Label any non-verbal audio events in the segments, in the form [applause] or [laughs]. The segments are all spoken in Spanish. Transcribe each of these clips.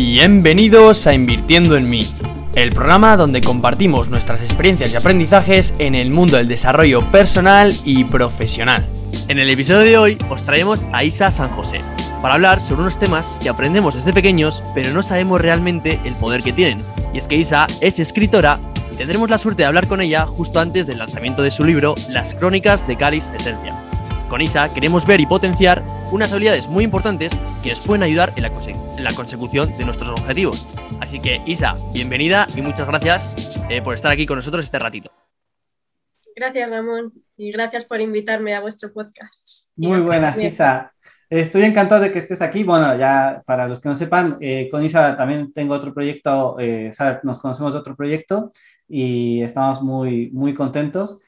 Bienvenidos a Invirtiendo en mí, el programa donde compartimos nuestras experiencias y aprendizajes en el mundo del desarrollo personal y profesional. En el episodio de hoy os traemos a Isa San José para hablar sobre unos temas que aprendemos desde pequeños pero no sabemos realmente el poder que tienen. Y es que Isa es escritora y tendremos la suerte de hablar con ella justo antes del lanzamiento de su libro Las Crónicas de Cáliz Esencia. Con Isa queremos ver y potenciar unas habilidades muy importantes que nos pueden ayudar en la, consecución de nuestros objetivos. Así que Isa, bienvenida y muchas gracias eh, por estar aquí con nosotros este ratito. Gracias Ramón y gracias por invitarme a vuestro podcast. Muy buenas Isa. Estoy encantado de que estés aquí. Bueno, ya para los que no sepan, eh, con Isa también tengo otro proyecto, eh, o sea, nos conocemos de otro proyecto y estamos muy, muy contentos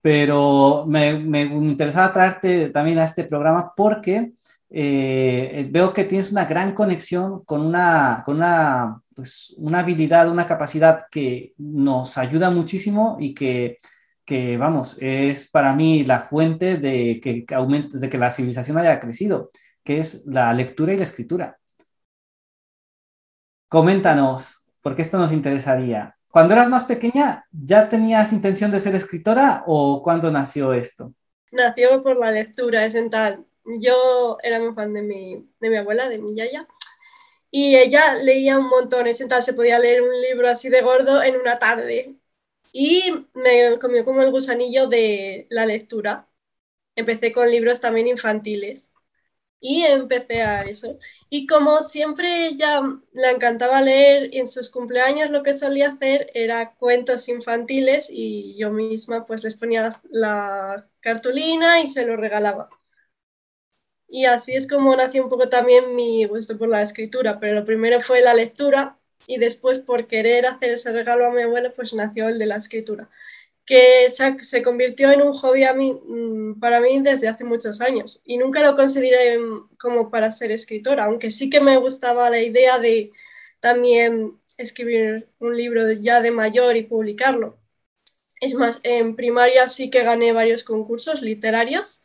pero me, me, interesaba traerte también a este programa porque eh, veo que tienes una gran conexión con una, con una, pues, una habilidad, una capacidad que nos ayuda muchísimo y que, que, vamos, es para mí la fuente de que, que de que la civilización haya crecido, que es la lectura y la escritura. Coméntanos, porque esto nos interesaría. Cuando eras más pequeña, ¿ya tenías intención de ser escritora o cuándo nació esto? Nació por la lectura, es en tal. Yo era muy fan de mi, de mi abuela, de mi yaya, y ella leía un montón, es en tal, se podía leer un libro así de gordo en una tarde. Y me comió como el gusanillo de la lectura. Empecé con libros también infantiles y empecé a eso. Y como siempre ella le encantaba leer en sus cumpleaños lo que solía hacer era cuentos infantiles y yo misma pues les ponía la cartulina y se lo regalaba. Y así es como nació un poco también mi gusto por la escritura, pero lo primero fue la lectura y después por querer hacer ese regalo a mi abuela pues nació el de la escritura que se, convirtió en un hobby mm, para mí desde hace muchos años y nunca lo consideré mm, como para ser escritora, aunque sí que me gustaba la idea de también escribir un libro ya de mayor y publicarlo. Es más, en primaria sí que gané varios concursos literarios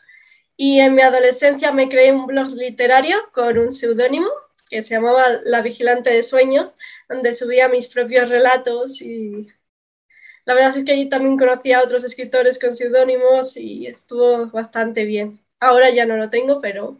y en mi adolescencia me creé un blog literario con un seudónimo que se llamaba La Vigilante de Sueños, donde subía mis propios relatos y la verdad es que allí también conocí a otros escritores con seudónimos y estuvo bastante bien. Ahora ya no lo tengo, pero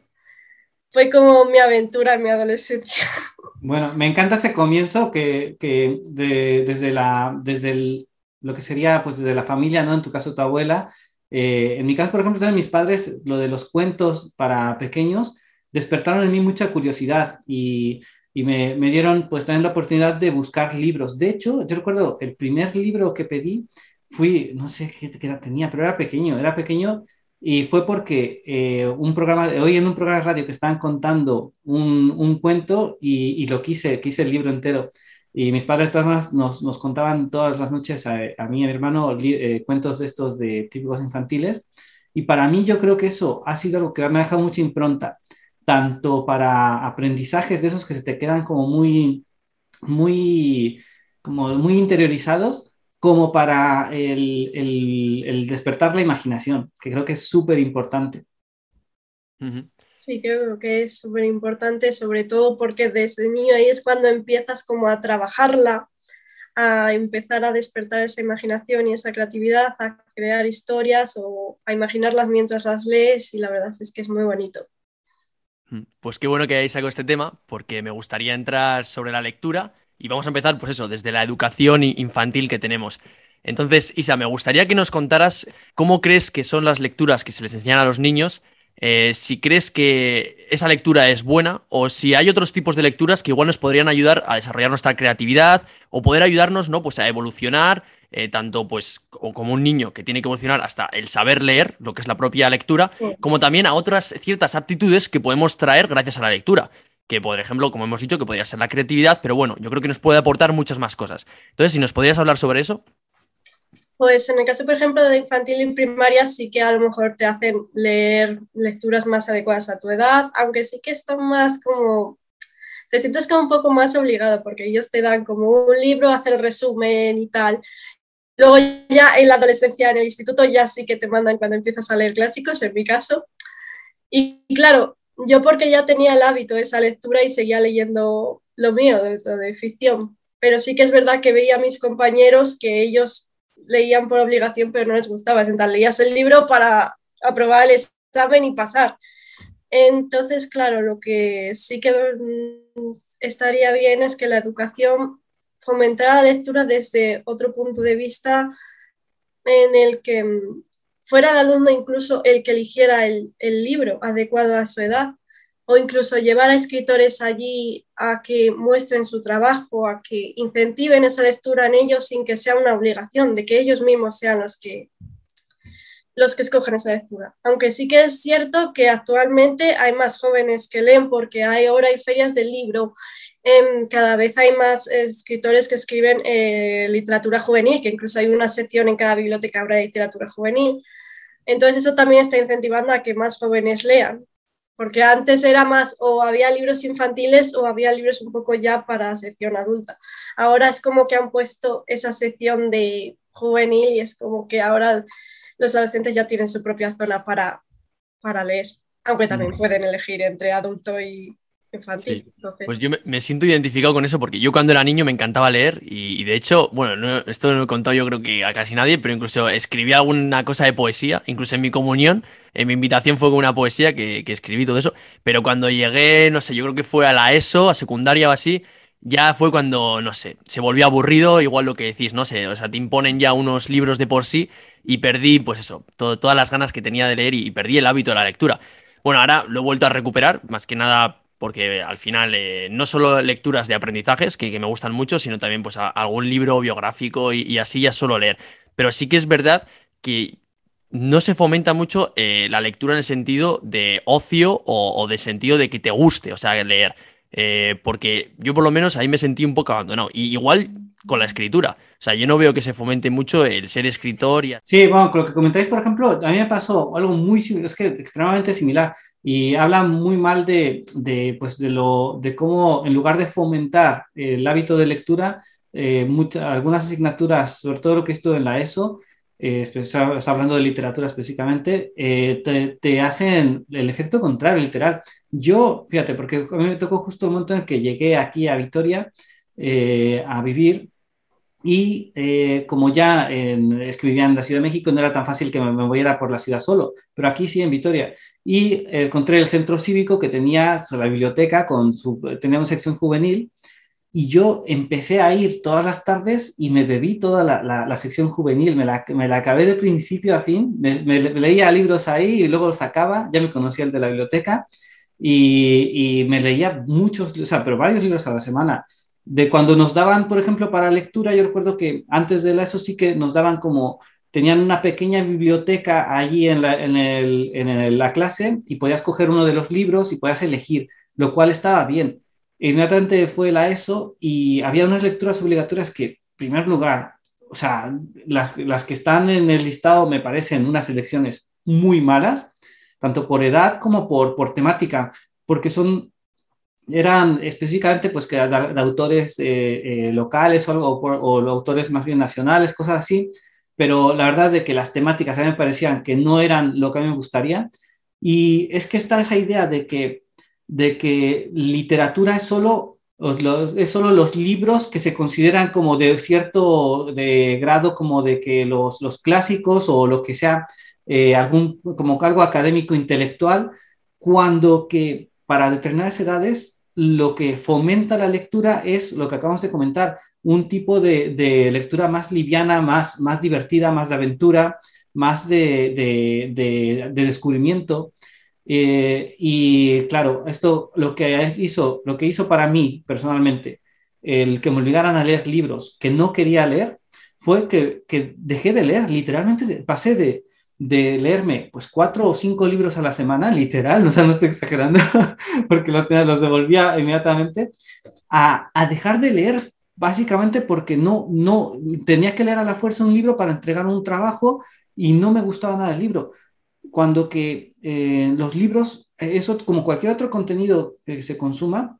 fue como mi aventura en mi adolescencia. [laughs] Bueno, me encanta ese comienzo que, que desde, la, desde lo que sería pues desde la familia, ¿no? En tu caso tu abuela. Eh, en mi caso, por ejemplo, también mis padres, lo de los cuentos para pequeños, despertaron en mí mucha curiosidad y y me, me, dieron pues también la oportunidad de buscar libros. De hecho, yo recuerdo el primer libro que pedí, fui, no sé qué, edad tenía, pero era pequeño, era pequeño y fue porque eh, un programa, hoy en un programa de radio que estaban contando un, un cuento y, y, lo quise, quise el libro entero. Y mis padres todas nos, nos contaban todas las noches a, a mí y a mi hermano eh, cuentos de estos de típicos infantiles. Y para mí yo creo que eso ha sido algo que me ha dejado mucha impronta tanto para aprendizajes de esos que se te quedan como muy, muy, como muy interiorizados, como para el, el, despertar la imaginación, que creo que es súper importante. Sí, creo que es súper importante, sobre todo porque desde niño ahí es cuando empiezas como a trabajarla, a empezar a despertar esa imaginación y esa creatividad, a crear historias o a imaginarlas mientras las lees y la verdad es que es muy bonito. Mm, pues qué bueno que hayáis sacado este tema, porque me gustaría entrar sobre la lectura y vamos a empezar, pues eso, desde la educación infantil que tenemos. Entonces, Isa, me gustaría que nos contaras cómo crees que son las lecturas que se les enseñan a los niños, eh, si crees que esa lectura es buena o si hay otros tipos de lecturas que igual nos podrían ayudar a desarrollar nuestra creatividad o poder ayudarnos, ¿no? Pues a evolucionar eh, tanto pues como un niño que tiene que evolucionar hasta el saber leer, lo que es la propia lectura, como también a otras ciertas aptitudes que podemos traer gracias a la lectura. Que, por ejemplo, como hemos dicho, que podría ser la creatividad, pero bueno, yo creo que nos puede aportar muchas más cosas. Entonces, si nos podrías hablar sobre eso. Pues en el caso, por ejemplo, de infantil y primaria, sí que a lo mejor te hacen leer lecturas más adecuadas a tu edad, aunque sí que están más como te sientes como un poco más obligado porque ellos te dan como un libro, hacen el resumen y tal. Luego ya en la adolescencia, en el instituto, ya sí que te mandan cuando empiezas a leer clásicos, en mi caso. Y, claro, yo porque ya tenía el hábito de esa lectura y seguía leyendo lo mío, de, ficción. Pero sí que es verdad que veía a mis compañeros que ellos leían por obligación, pero no les gustaba. Entonces, leías el libro para aprobar el examen y pasar. Entonces, claro, lo que sí que mm, estaría bien es que la educación fomentara la lectura desde otro punto de vista en el que mm, fuera el alumno incluso el que eligiera el, el libro adecuado a su edad o incluso llevar a escritores allí a que muestren su trabajo, a que incentiven esa lectura en ellos sin que sea una obligación, de que ellos mismos sean los que, los que escogen esa lectura. Aunque sí que es cierto que actualmente hay más jóvenes que leen porque hay ahora hay ferias del libro, em, cada vez hay más escritores que escriben eh, literatura juvenil, que incluso hay una sección en cada biblioteca ahora de literatura juvenil. Entonces eso también está incentivando a que más jóvenes lean porque antes era más o había libros infantiles o había libros un poco ya para sección adulta. Ahora es como que han puesto esa sección de juvenil y es como que ahora los adolescentes ya tienen su propia zona para, para leer, aunque también mm. pueden elegir entre adulto y, pues yo me, siento identificado con eso porque yo cuando era niño me encantaba leer y, de hecho, bueno, esto no lo he contado yo creo que a casi nadie, pero incluso escribí alguna cosa de poesía, incluso en mi comunión, en mi invitación fue con una poesía que, que escribí todo eso, pero cuando llegué, no sé, yo creo que fue a la ESO, a secundaria o así, ya fue cuando, no sé, se volvió aburrido, igual lo que decís, no sé, o sea, te imponen ya unos libros de por sí y perdí, pues eso, todas las ganas que tenía de leer y, y perdí el hábito de la lectura. Bueno, ahora lo he vuelto a recuperar, más que nada porque al final eh, no solo lecturas de aprendizajes, que, me gustan mucho, sino también pues algún libro biográfico y, así ya solo leer. Pero sí que es verdad que no se fomenta mucho eh, la lectura en el sentido de ocio o, de sentido de que te guste, o sea, leer. Eh, porque yo por lo menos ahí me sentí un poco abandonado. Y igual con la escritura. O sea, yo no veo que se fomente mucho el ser escritor. Sí, bueno, con lo que comentáis, por ejemplo, a mí me pasó algo muy similar, es que extremadamente similar y habla muy mal de, de, pues de, lo, de cómo en lugar de fomentar el hábito de lectura, eh, muchas, algunas asignaturas, sobre todo lo que estuvo en la ESO, eh, hablando de literatura específicamente, eh, te, te, hacen el efecto contrario, literal. Yo, fíjate, porque a mí me tocó justo el momento en que llegué aquí a Vitoria eh, a vivir y eh, como ya en, es que vivía en la Ciudad de México, no era tan fácil que me, me moviera por la ciudad solo, pero aquí sí, en Vitoria. Y encontré el centro cívico que tenía la biblioteca, con su, tenía una sección juvenil, y yo empecé a ir todas las tardes y me bebí toda la, la, sección juvenil, me la, me la, acabé de principio a fin, me, leía libros ahí y luego los sacaba, ya me conocía el de la biblioteca, y, y me leía muchos, o sea, pero varios libros a la semana de cuando nos daban, por ejemplo, para lectura, yo recuerdo que antes de eso sí que nos daban como, tenían una pequeña biblioteca allí en la, en, el, en la clase y podías coger uno de los libros y podías elegir, lo cual estaba bien. Inmediatamente fue la ESO y había unas lecturas obligatorias que, en primer lugar, o sea, las, las que están en el listado me parecen unas elecciones muy malas, tanto por edad como por, por temática, porque son eran específicamente pues que de, autores eh, eh, locales o, o, autores más bien nacionales, cosas así, pero la verdad es de que las temáticas a mí me parecían que no eran lo que a mí me gustaría. Y es que está esa idea de que, de que literatura es solo, los, es solo los libros que se consideran como de cierto de grado, como de que los, los clásicos o lo que sea, eh, algún como cargo académico intelectual, cuando que para determinadas edades lo que fomenta la lectura es lo que acabamos de comentar, un tipo de, lectura más liviana, más, más divertida, más de aventura, más de, descubrimiento. Eh, y claro, esto lo que hizo, lo que hizo para mí personalmente, el que me obligaran a leer libros que no quería leer, fue que, que dejé de leer, literalmente pasé de, de leerme pues cuatro o cinco libros a la semana, literal, [laughs] o sea, no estoy exagerando, [laughs] porque los, los devolvía inmediatamente, a, a, dejar de leer básicamente porque no, no, tenía que leer a la fuerza un libro para entregar un trabajo y no me gustaba nada el libro. Cuando que eh, los libros, eso como cualquier otro contenido que se consuma,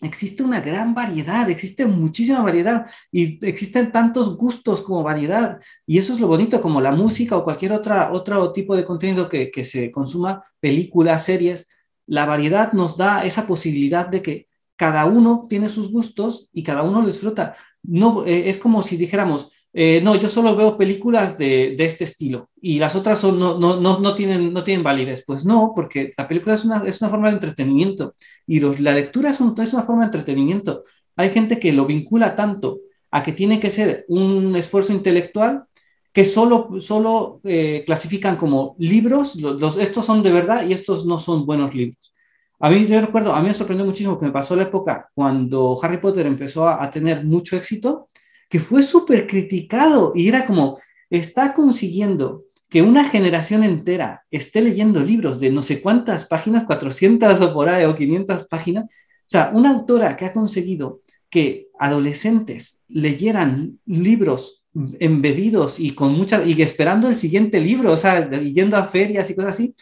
existe una gran variedad, existe muchísima variedad y existen tantos gustos como variedad. Y eso es lo bonito, como la música o cualquier otra, otro tipo de contenido que, que se consuma, películas, series. la variedad nos da esa posibilidad de que cada uno tiene sus gustos y cada uno lo disfruta. No, eh, es como si dijéramos, eh, no, yo solo veo películas de, este estilo y las otras son, no, no, no, tienen, no tienen validez. Pues no, porque la película es una, es una forma de entretenimiento y la lectura es, es una forma de entretenimiento. Hay gente que lo vincula tanto a que tiene que ser un esfuerzo intelectual que solo, solo eh, clasifican como libros, los, estos son de verdad y estos no son buenos libros. A mí, yo recuerdo, a mí me sorprendió muchísimo que me pasó la época cuando Harry Potter empezó a tener mucho éxito, que fue súper criticado y era como, está consiguiendo que una generación entera esté leyendo libros de no sé cuántas páginas, 400 o por ahí, o 500 páginas. O sea, una autora que ha conseguido que adolescentes leyeran libros embebidos y con mucha, y esperando el siguiente libro, o sea, yendo a ferias y cosas así,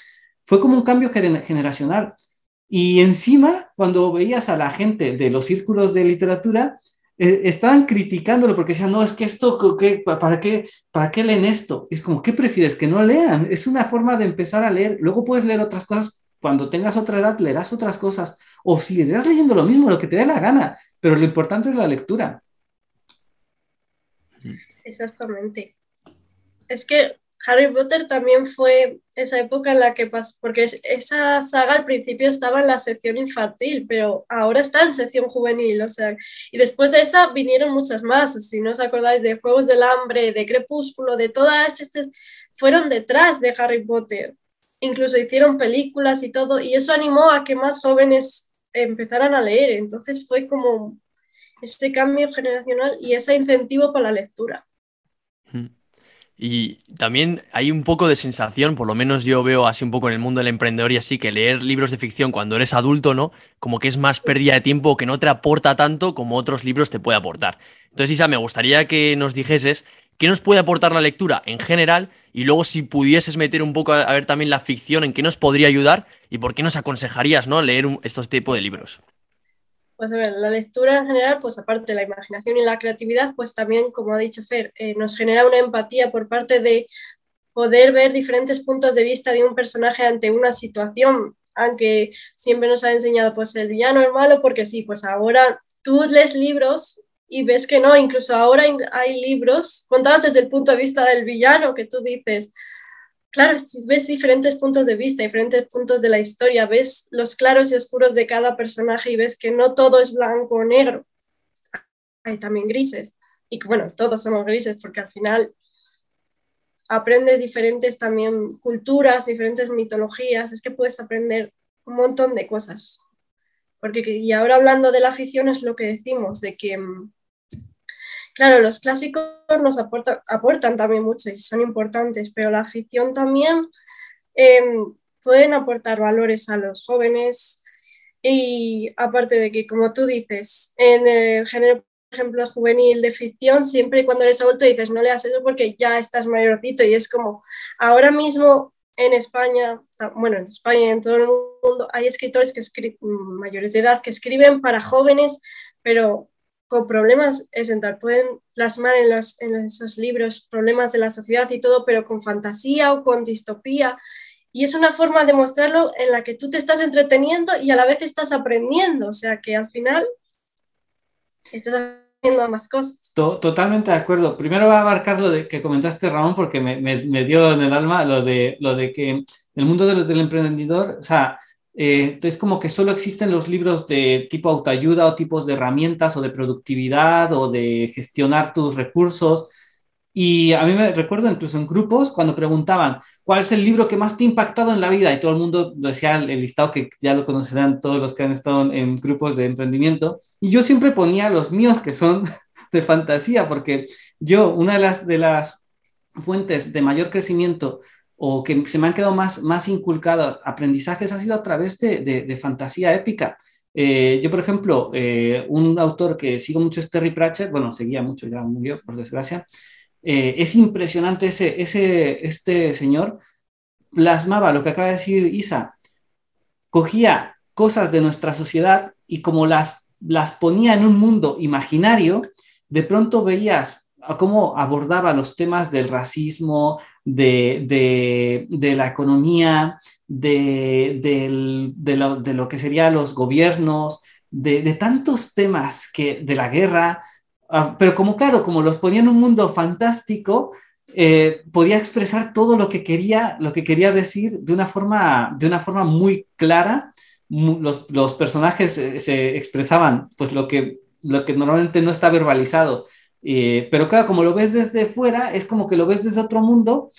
fue como un cambio generacional. Y encima, cuando veías a la gente de los círculos de literatura, eh, estaban criticándolo porque decían, no, es que esto, para, qué, ¿para qué leen esto? es como, ¿qué prefieres? Que no lean. Es una forma de empezar a leer. Luego puedes leer otras cosas. Cuando tengas otra edad, leerás otras cosas. O si seguirás leyendo lo mismo, lo que te dé la gana. Pero lo importante es la lectura. Exactamente. Es que Harry Potter también fue esa época en la que pasó, porque esa saga al principio estaba en la sección infantil, pero ahora está en sección juvenil, o sea, y después de esa vinieron muchas más, si no os acordáis de Juegos del Hambre, de Crepúsculo, de todas estas, fueron detrás de Harry Potter, incluso hicieron películas y todo, y eso animó a que más jóvenes empezaran a leer, entonces fue como este cambio generacional y ese incentivo para la lectura. Y también hay un poco de sensación, por lo menos yo veo así un poco en el mundo del emprendedor y así, que leer libros de ficción cuando eres adulto, ¿no? Como que es más pérdida de tiempo, que no te aporta tanto como otros libros te puede aportar. Entonces, Isa, me gustaría que nos dijeses qué nos puede aportar la lectura en general y luego si pudieses meter un poco a ver también la ficción, en qué nos podría ayudar y por qué nos aconsejarías, ¿no? Leer estos tipos de libros. Pues a ver, la lectura en general, pues aparte de la imaginación y la creatividad, pues también, como ha dicho Fer, eh, nos genera una empatía por parte de poder ver diferentes puntos de vista de un personaje ante una situación, aunque siempre nos ha enseñado, pues el villano es malo porque sí, pues ahora tú lees libros y ves que no, incluso ahora hay libros contados desde el punto de vista del villano que tú dices, claro, ves diferentes puntos de vista, diferentes puntos de la historia, ves los claros y oscuros de cada personaje y ves que no todo es blanco o negro. Hay también grises. Y bueno, todos somos grises porque al final aprendes diferentes también culturas, diferentes mitologías, es que puedes aprender un montón de cosas. Porque, y ahora hablando de la afición es lo que decimos, de que mm, Claro, los clásicos nos aportan, también mucho y son importantes, pero la ficción también em, pueden aportar valores a los jóvenes. Y aparte de que, como tú dices, en el género, por ejemplo, juvenil de ficción, siempre cuando eres adulto dices, no leas eso porque ya estás mayorcito y es como, ahora mismo en España, bueno, en España y en todo el mundo, hay escritores que mayores de edad que escriben para jóvenes, pero con problemas es pueden plasmar en, los, en esos libros problemas de la sociedad y todo, pero con fantasía o con distopía. Y es una forma de mostrarlo en la que tú te estás entreteniendo y a la vez estás aprendiendo, o sea que al final estás haciendo más cosas. Totalmente de acuerdo. Primero voy a abarcar lo de que comentaste, Ramón, porque me, me, me dio en el alma lo de, lo de que el mundo de los del emprendedor, o sea, eh, es como que solo existen los libros de tipo autoayuda o tipos de herramientas o de productividad o de gestionar tus recursos. Y a mí me recuerdo incluso en grupos cuando preguntaban, ¿cuál es el libro que más te ha impactado en la vida? Y todo el mundo decía el, listado que ya lo conocerán todos los que han estado en grupos de emprendimiento. Y yo siempre ponía los míos que son [laughs] de fantasía, porque yo, una de las fuentes de mayor crecimiento o que se me han quedado más, más inculcados aprendizajes ha sido a través de, de, fantasía épica. Eh, yo, por ejemplo, eh, un autor que sigo mucho es Terry Pratchett, bueno, seguía mucho, ya murió, por desgracia. Eh, es impresionante ese, ese, este señor, plasmaba lo que acaba de decir Isa, cogía cosas de nuestra sociedad y como las, las ponía en un mundo imaginario, de pronto veías cómo abordaba los temas del racismo, de, la economía, de, lo, de lo, que serían los gobiernos, de, tantos temas que, de la guerra, ah, pero como claro, como los ponía en un mundo fantástico, eh, podía expresar todo lo que quería, lo que quería decir de una forma, de una forma muy clara. Los, personajes se expresaban pues lo que normalmente no está verbalizado. Eh, pero claro, como lo ves desde fuera, es como que lo ves desde otro mundo.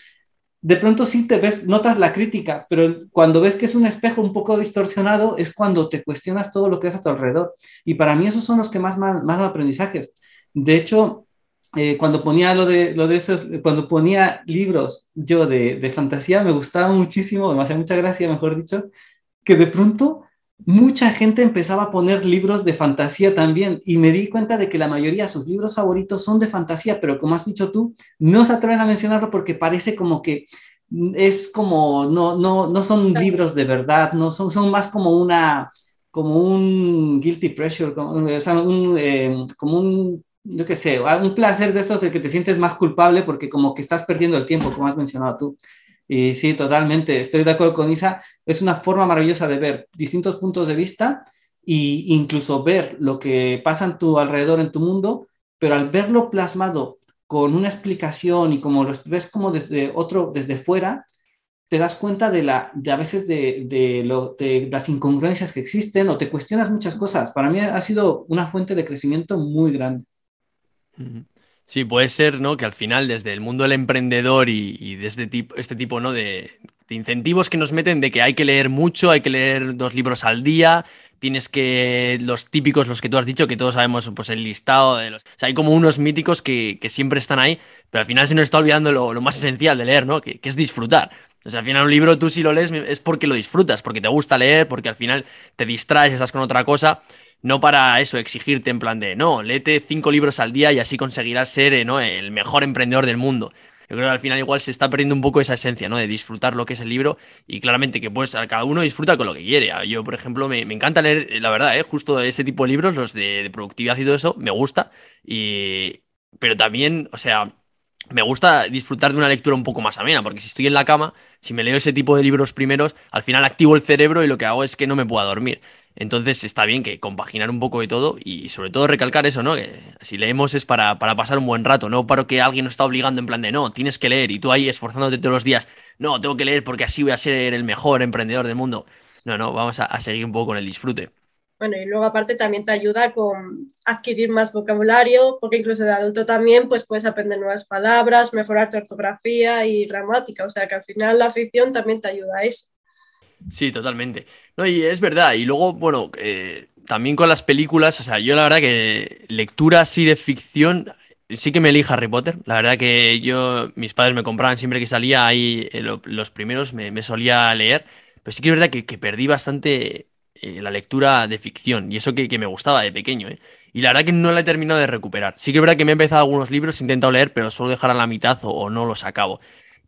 De pronto sí te ves, notas la crítica, pero cuando ves que es un espejo un poco distorsionado, es cuando te cuestionas todo lo que es a tu alrededor. Y para mí esos son los que más, más, aprendizajes. De hecho, eh, cuando ponía lo de, lo de esos, cuando ponía libros yo de, de fantasía, me gustaba muchísimo, me hacía mucha gracia, mejor dicho, que de pronto mucha gente empezaba a poner libros de fantasía también y me di cuenta de que la mayoría de sus libros favoritos son de fantasía, pero como has dicho tú, no se atreven a mencionarlo porque parece como que es como, no, no, no son libros de verdad, no son, son más como una, como un guilty pressure, como, o sea, un, eh, como un yo qué sé, un placer de esos el que te sientes más culpable porque como que estás perdiendo el tiempo, como has mencionado tú. Y sí, totalmente, estoy de acuerdo con Isa, es una forma maravillosa de ver distintos puntos de vista e incluso ver lo que pasa en tu alrededor, en tu mundo, pero al verlo plasmado con una explicación y como lo ves como desde otro, desde fuera, te das cuenta de, la, de a veces de, de, lo, de las incongruencias que existen o te cuestionas muchas cosas. Para mí ha sido una fuente de crecimiento muy grande. Sí, puede ser, ¿no? Que al final, desde el mundo del emprendedor y, de este tipo, este tipo ¿no? de, incentivos que nos meten de que hay que leer mucho, hay que leer dos libros al día, tienes que. los típicos, los que tú has dicho, que todos sabemos, pues el listado de los. O sea, hay como unos míticos que, siempre están ahí, pero al final se nos está olvidando lo, más esencial de leer, ¿no? Que, que, es disfrutar. O sea, al final un libro tú si lo lees es porque lo disfrutas, porque te gusta leer, porque al final te distraes, estás con otra cosa no para eso, exigirte en plan de, no, léete cinco libros al día y así conseguirás ser eh, el mejor emprendedor del mundo. Yo creo que al final igual se está perdiendo un poco esa esencia, ¿no? De disfrutar lo que es el libro y claramente que pues cada uno disfruta con lo que quiere. Yo, por ejemplo, me, encanta leer, eh, la verdad, ¿eh? justo ese tipo de libros, los de, de productividad y todo eso, me gusta. Y... Pero también, o sea, me gusta disfrutar de una lectura un poco más amena, porque si estoy en la cama, si me leo ese tipo de libros primeros, al final activo el cerebro y lo que hago es que no me pueda dormir. Entonces está bien que compaginar un poco de todo y sobre todo recalcar eso, ¿no? Que si leemos es para, para pasar un buen rato, no para que alguien nos está obligando en plan de no, tienes que leer y tú ahí esforzándote todos los días, no, tengo que leer porque así voy a ser el mejor emprendedor del mundo. No, no, vamos a seguir un poco con el disfrute. Bueno, y luego aparte también te ayuda con adquirir más vocabulario, porque incluso de adulto también pues puedes aprender nuevas palabras, mejorar tu ortografía y gramática, o sea que al final la ficción también te ayuda a eso. Sí, totalmente. No, y es verdad, y luego, bueno, eh, también con las películas, o sea, yo la verdad que lectura así de ficción, sí que me leí Harry Potter, la verdad que yo, mis padres me compraban siempre que salía ahí, eh, los primeros me, solía leer, pero sí que es verdad que perdí bastante eh, la lectura de ficción, y eso que, me gustaba de pequeño, ¿eh? Y la verdad que no la he terminado de recuperar. Sí que es verdad que me he empezado algunos libros, he intentado leer, pero solo dejar a la mitad o, no los acabo.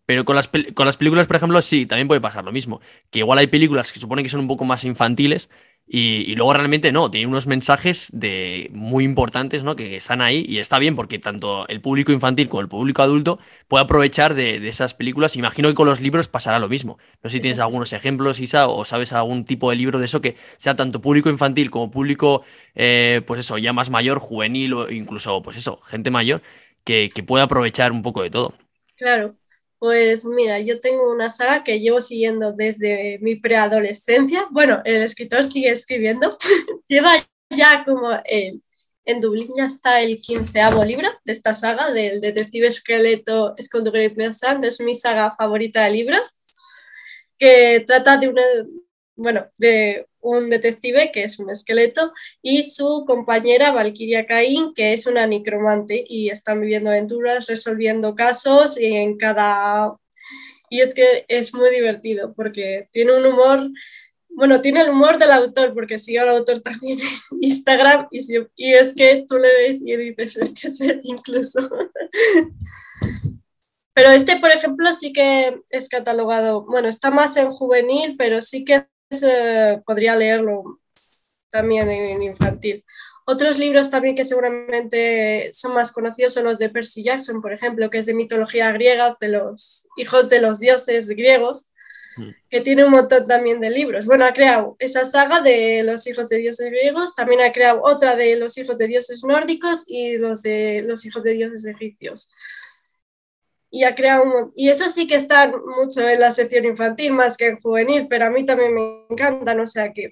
Pero con las, con las películas, por ejemplo, sí, también puede pasar lo mismo. Que igual hay películas que suponen que son un poco más infantiles y, luego realmente no, tiene unos mensajes de, muy importantes ¿no? que, están ahí y está bien porque tanto el público infantil como el público adulto puede aprovechar de, esas películas. Imagino que con los libros pasará lo mismo. No sé si tienes algunos ejemplos, Isa, o sabes algún tipo de libro de eso que sea tanto público infantil como público, eh, pues eso, ya más mayor, juvenil o incluso, pues eso, gente mayor, que, que pueda aprovechar un poco de todo. Claro, pues mira, yo tengo una saga que llevo siguiendo desde mi preadolescencia. Bueno, el escritor sigue escribiendo. [laughs] Lleva ya como el, en Dublín ya está el quinceavo libro de esta saga del detective esqueleto Escondure Pleasant. Es mi saga favorita de libros que trata de una, bueno, de un detective que es un esqueleto y su compañera Valkyria Cain que es una necromante y están viviendo aventuras, resolviendo casos y en cada... Y es que es muy divertido porque tiene un humor, bueno, tiene el humor del autor porque sigue al autor también en [laughs] Instagram y, y es que tú le ves y dices, es que es incluso. Pero este, por ejemplo, sí que es catalogado, bueno, está más en juvenil, pero sí que podría leerlo también en infantil. Otros libros también que seguramente son más conocidos son los de Percy Jackson, por ejemplo, que es de mitología griega, de los hijos de los dioses griegos. que tiene un montón también de libros. Bueno, ha creado esa saga de los hijos de dioses griegos, también ha creado otra de los hijos de dioses nórdicos y los de los hijos de dioses egipcios. Y ha creado y eso sí que está mucho en la sección infantil más que en juvenil, pero a mí también me encantan, o sea que...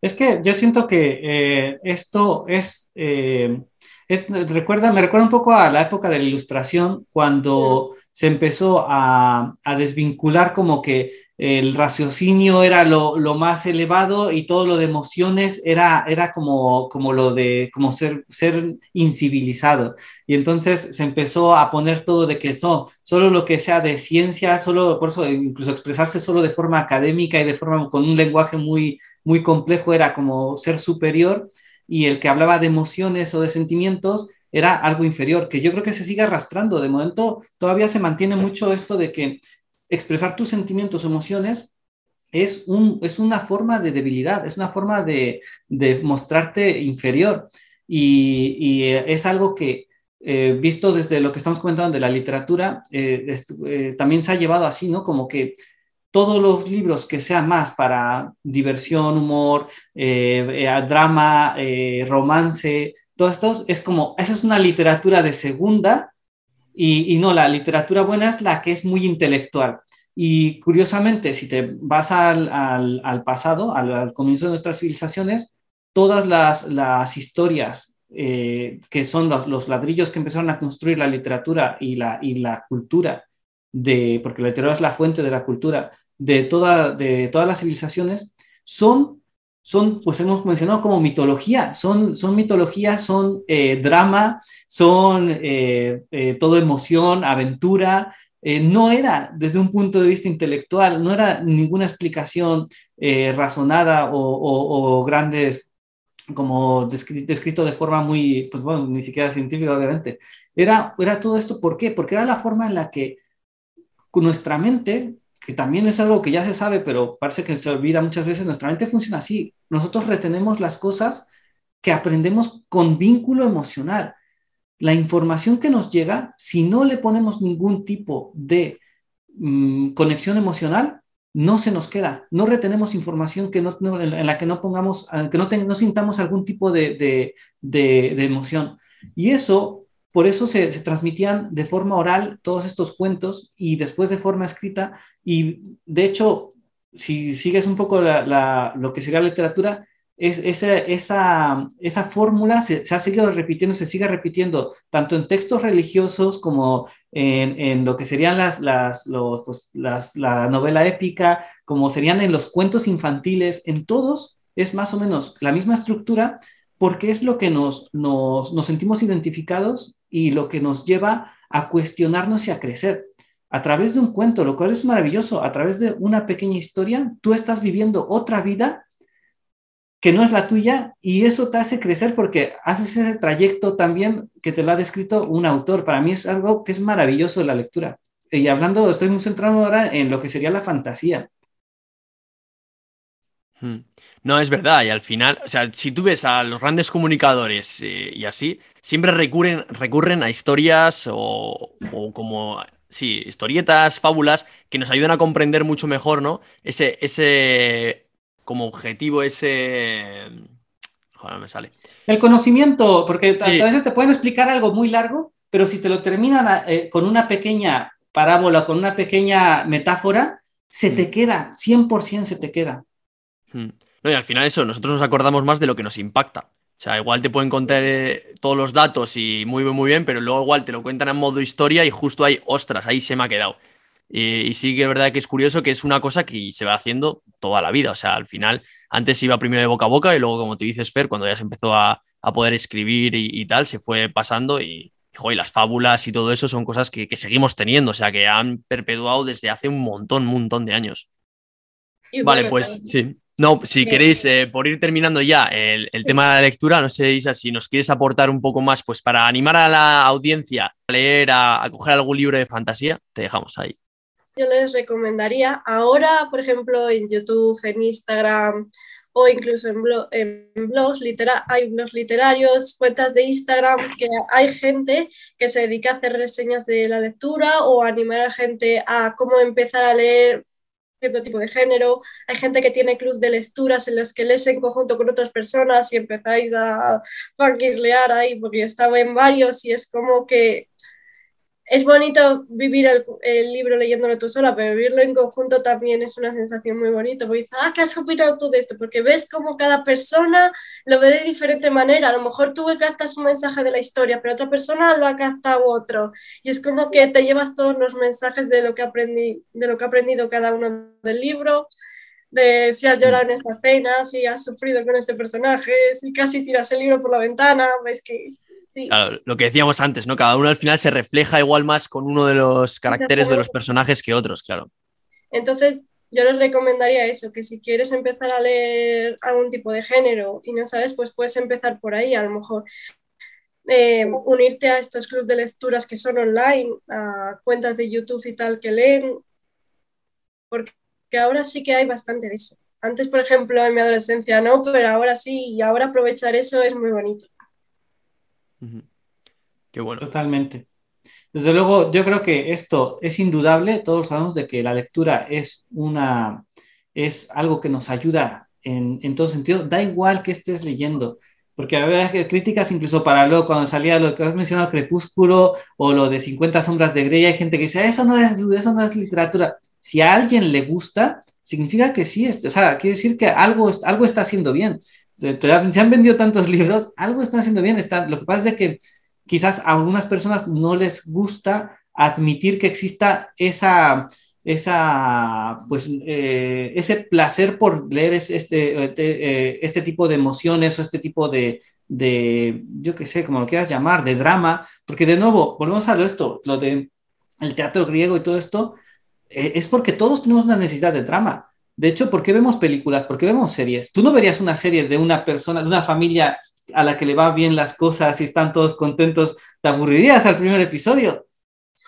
Es que yo siento que eh, esto es... Eh, recuerda, me recuerda un poco a la época de la ilustración, cuando se empezó a, desvincular como que el raciocinio era lo, más elevado y todo lo de emociones era, era como, como lo de como ser, ser incivilizado. Y entonces se empezó a poner todo de que esto, solo lo que sea de ciencia, solo por eso incluso expresarse solo de forma académica y de forma con un lenguaje muy, muy complejo era como ser superior y el que hablaba de emociones o de sentimientos era algo inferior, que yo creo que se sigue arrastrando. De momento todavía se mantiene mucho esto de que expresar tus sentimientos emociones es, un, es una forma de debilidad, es una forma de, mostrarte inferior. Y, es algo que, eh, visto desde lo que estamos comentando de la literatura, eh, eh, también se ha llevado así, ¿no? Como que todos los libros que sean más para diversión, humor, drama, romance, todos estos es como, esa es una literatura de segunda y, no, la literatura buena es la que es muy intelectual. Y curiosamente, si te vas al, pasado, al, comienzo de nuestras civilizaciones, todas las, historias eh, que son los, los, ladrillos que empezaron a construir la literatura y la, y la cultura, de, porque la literatura es la fuente de la cultura de, toda, de todas las civilizaciones, son son, pues hemos mencionado como mitología, son, son mitología, son eh, drama, son eh, eh, todo emoción, aventura. no era desde un punto de vista intelectual, no era ninguna explicación razonada o, grandes como descrito, de forma muy, pues bueno, ni siquiera científica, obviamente. Era, era todo esto, ¿por qué? Porque era la forma en la que nuestra mente que también es algo que ya se sabe, pero parece que se olvida muchas veces, nuestra mente funciona así. Nosotros retenemos las cosas que aprendemos con vínculo emocional. La información que nos llega, si no le ponemos ningún tipo de mm, conexión emocional, no se nos queda. No retenemos información que no, en la que no pongamos, que no, sintamos algún tipo de, de, de emoción. Y eso por eso se, transmitían de forma oral todos estos cuentos y después de forma escrita. Y de hecho, si sigues un poco lo que sería la literatura, es, esa, esa, esa fórmula se, ha seguido repitiendo, se sigue repitiendo, tanto en textos religiosos como en, en lo que serían las, las, pues, las, la novela épica, como serían en los cuentos infantiles, en todos es más o menos la misma estructura, porque es lo que nos, nos, nos sentimos identificados y lo que nos lleva a cuestionarnos y a crecer. A través de un cuento, lo cual es maravilloso, a través de una pequeña historia, tú estás viviendo otra vida que no es la tuya y eso te hace crecer porque haces ese trayecto también que te lo ha descrito un autor. Para mí es algo que es maravilloso de la lectura. Y hablando, estoy muy centrado ahora en lo que sería la fantasía. Hmm. No, es verdad, y al final, o sea, si tú ves a los grandes comunicadores eh, y así, siempre recurren, recurren a historias o, como, sí, historietas, fábulas, que nos ayudan a comprender mucho mejor, ¿no? Ese, ese, como objetivo, ese... Joder, me sale. El conocimiento, porque a veces te pueden explicar algo muy largo, pero si te lo terminan eh, con una pequeña parábola, con una pequeña metáfora, se te hmm. queda, 100% se te queda. Hmm. No, y al final eso, nosotros nos acordamos más de lo que nos impacta. O sea, igual te pueden contar eh, todos los datos y muy bien, muy bien, pero luego igual te lo cuentan en modo historia y justo ahí, ostras, ahí se me ha quedado. Y, sí que es verdad que es curioso que es una cosa que se va haciendo toda la vida. O sea, al final, antes iba primero de boca a boca y luego, como te dices, Fer, cuando ya se empezó a, poder escribir y, tal, se fue pasando y, y las fábulas y todo eso son cosas que, que, seguimos teniendo, o sea, que han perpetuado desde hace un montón, un montón de años. vale, pues sí. No, si queréis, eh, por ir terminando ya el, tema de la lectura, no sé, Isa, si nos quieres aportar un poco más, pues para animar a la audiencia a leer, a, coger algún libro de fantasía, te dejamos ahí. Yo les recomendaría ahora, por ejemplo, en YouTube, en Instagram o incluso en, en blogs, hay blogs literarios, cuentas de Instagram, que hay gente que se dedica a hacer reseñas de la lectura o animar a gente a cómo empezar a leer cierto tipo de género, hay gente que tiene clubs de lecturas en los que lees en conjunto con otras personas y empezáis a fangirlear ahí, porque estaba en varios y es como que es bonito vivir el, libro leyéndolo tú sola, pero vivirlo en conjunto también es una sensación muy bonita, porque dices, ah, ¿qué has opinado tú de esto? Porque ves cómo cada persona lo ve de diferente manera, a lo mejor tú captas un mensaje de la historia, pero otra persona lo ha captado otro, y es como que te llevas todos los mensajes de lo que, aprendí, de lo que ha aprendido cada uno del libro, de si has llorado en esta escena, si has sufrido con este personaje, si casi tiras el libro por la ventana, ves que lo que decíamos antes, ¿no? Cada uno al final se refleja igual más con uno de los caracteres de los personajes que otros, claro. Entonces, yo les recomendaría eso, que si quieres empezar a leer algún tipo de género y no sabes, pues puedes empezar por ahí, a lo mejor eh, unirte a estos clubes de lecturas que son online, a cuentas de YouTube y tal que leen, porque ahora sí que hay bastante de eso. Antes, por ejemplo, en mi adolescencia no, pero ahora sí, y ahora aprovechar eso es muy bonito. Qué bueno. Totalmente. Desde luego, yo creo que esto es indudable. Todos sabemos de que la lectura es una es algo que nos ayuda en, en todo sentido. Da igual que estés leyendo, porque había críticas incluso para luego cuando salía lo que has mencionado, Crepúsculo o lo de 50 sombras de Grey, hay gente que dice, eso no es, eso no es literatura. Si a alguien le gusta, significa que sí, o sea, quiere decir que algo, algo está haciendo bien se han vendido tantos [laughs] libros, algo están haciendo bien. Está, lo que pasa es que quizás a algunas personas no les gusta admitir que exista esa, esa, pues, eh, ese placer por leer este, eh, este tipo de emociones o este tipo de, de, yo qué sé, como lo quieras llamar, de drama, porque de nuevo, volvemos a lo esto, lo de el teatro griego y todo esto, eh, es porque todos tenemos una necesidad de drama. De hecho, ¿por qué vemos películas? ¿Por qué vemos series? Tú no verías una serie de una persona, de una familia a la que le va bien las cosas y están todos contentos, te aburrirías al primer episodio.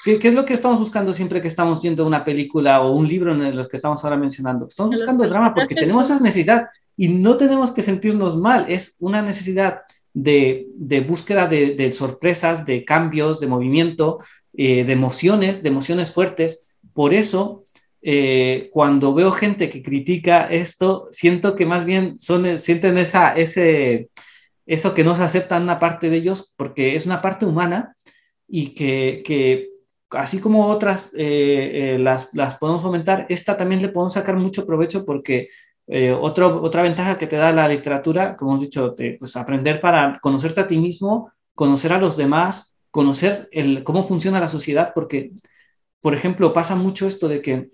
¿Qué, es lo que estamos buscando siempre que estamos viendo una película o un libro en los que estamos ahora mencionando? Estamos buscando drama porque tenemos esa necesidad y no tenemos que sentirnos mal. Es una necesidad de, búsqueda de, sorpresas, de cambios, de movimiento, eh, de emociones, de emociones fuertes. Por eso eh, cuando veo gente que critica esto, siento que más bien son, sienten esa, ese, eso que no se acepta una parte de ellos porque es una parte humana y que, que así como otras eh, eh, las, las, podemos fomentar, esta también le podemos sacar mucho provecho porque otro, otra ventaja que te da la literatura, como hemos dicho, pues aprender para conocerte a ti mismo, conocer a los demás, conocer el, cómo funciona la sociedad, porque, por ejemplo, pasa mucho esto de que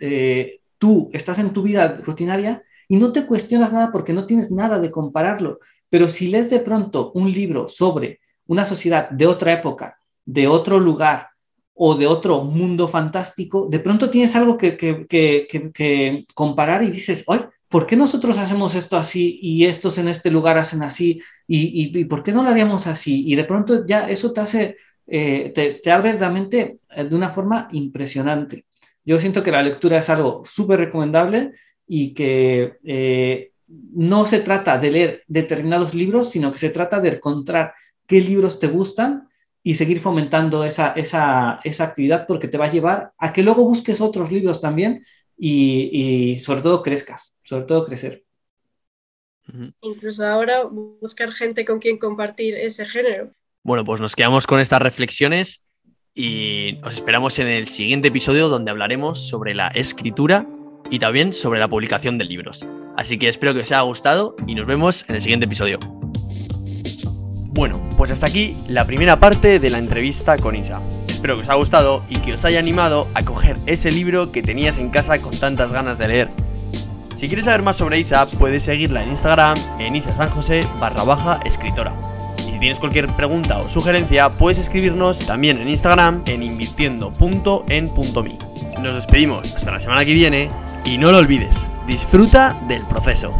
eh, tú estás en tu vida rutinaria y no te cuestionas nada porque no tienes nada de compararlo. Pero si lees de pronto un libro sobre una sociedad de otra época, de otro lugar o de otro mundo fantástico, de pronto tienes algo que, que, comparar y dices, ¡ay! ¿Por qué nosotros hacemos esto así y estos en este lugar hacen así? ¿Y, por qué no lo haríamos así? Y de pronto ya eso te hace, eh, te, te abre la mente de una forma impresionante. Yo siento que la lectura es algo súper recomendable y que eh, no se trata de leer determinados libros, sino que se trata de encontrar qué libros te gustan y seguir fomentando esa, esa, esa actividad porque te va a llevar a que luego busques otros libros también y, y sobre todo crezcas, sobre todo crecer. Incluso ahora buscar gente con quien compartir ese género. Bueno, pues nos quedamos con estas reflexiones y os esperamos en el siguiente episodio donde hablaremos sobre la escritura y también sobre la publicación de libros. Así que espero que os haya gustado y nos vemos en el siguiente episodio. Bueno, pues hasta aquí la primera parte de la entrevista con Isa. Espero que os haya gustado y que os haya animado a coger ese libro que tenías en casa con tantas ganas de leer. Si quieres saber más sobre Isa, puedes seguirla en Instagram en Isa San José barra baja escritora tienes cualquier pregunta o sugerencia, puedes escribirnos también en Instagram en invirtiendo.en.me. Nos despedimos hasta la semana que viene y no lo olvides, disfruta del proceso.